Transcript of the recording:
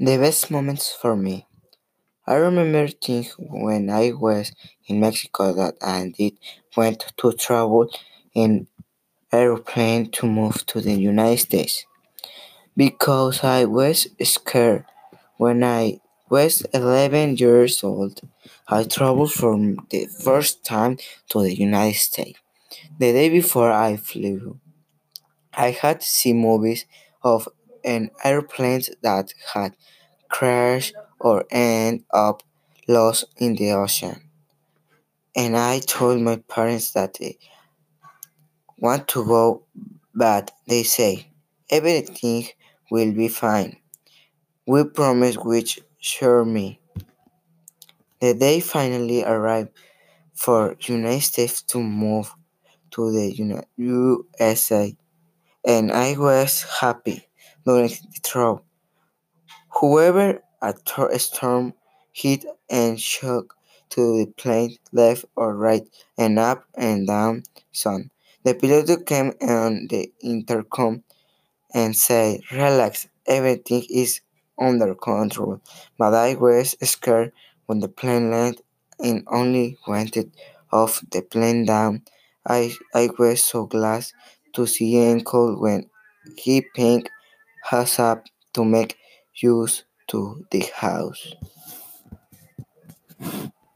The best moments for me. I remember things when I was in Mexico that I did went to travel in airplane to move to the United States because I was scared. When I was 11 years old, I traveled for the first time to the United States. The day before I flew, I had seen movies of an airplanes that had crashed or ended up lost in the ocean. And I told my parents that I want to go, but they say everything will be fine. We promise which sure me. The day finally arrived for United States to move to the USA and I was happy during the trip. However, a storm hit and shook to the plane left or right and up and down Son, The pilot came on the intercom and said, Relax, everything is under control. But I was scared when the plane landed and only went off the plane down. I, I was so glad to see Uncle when he picked us up to make use to the house.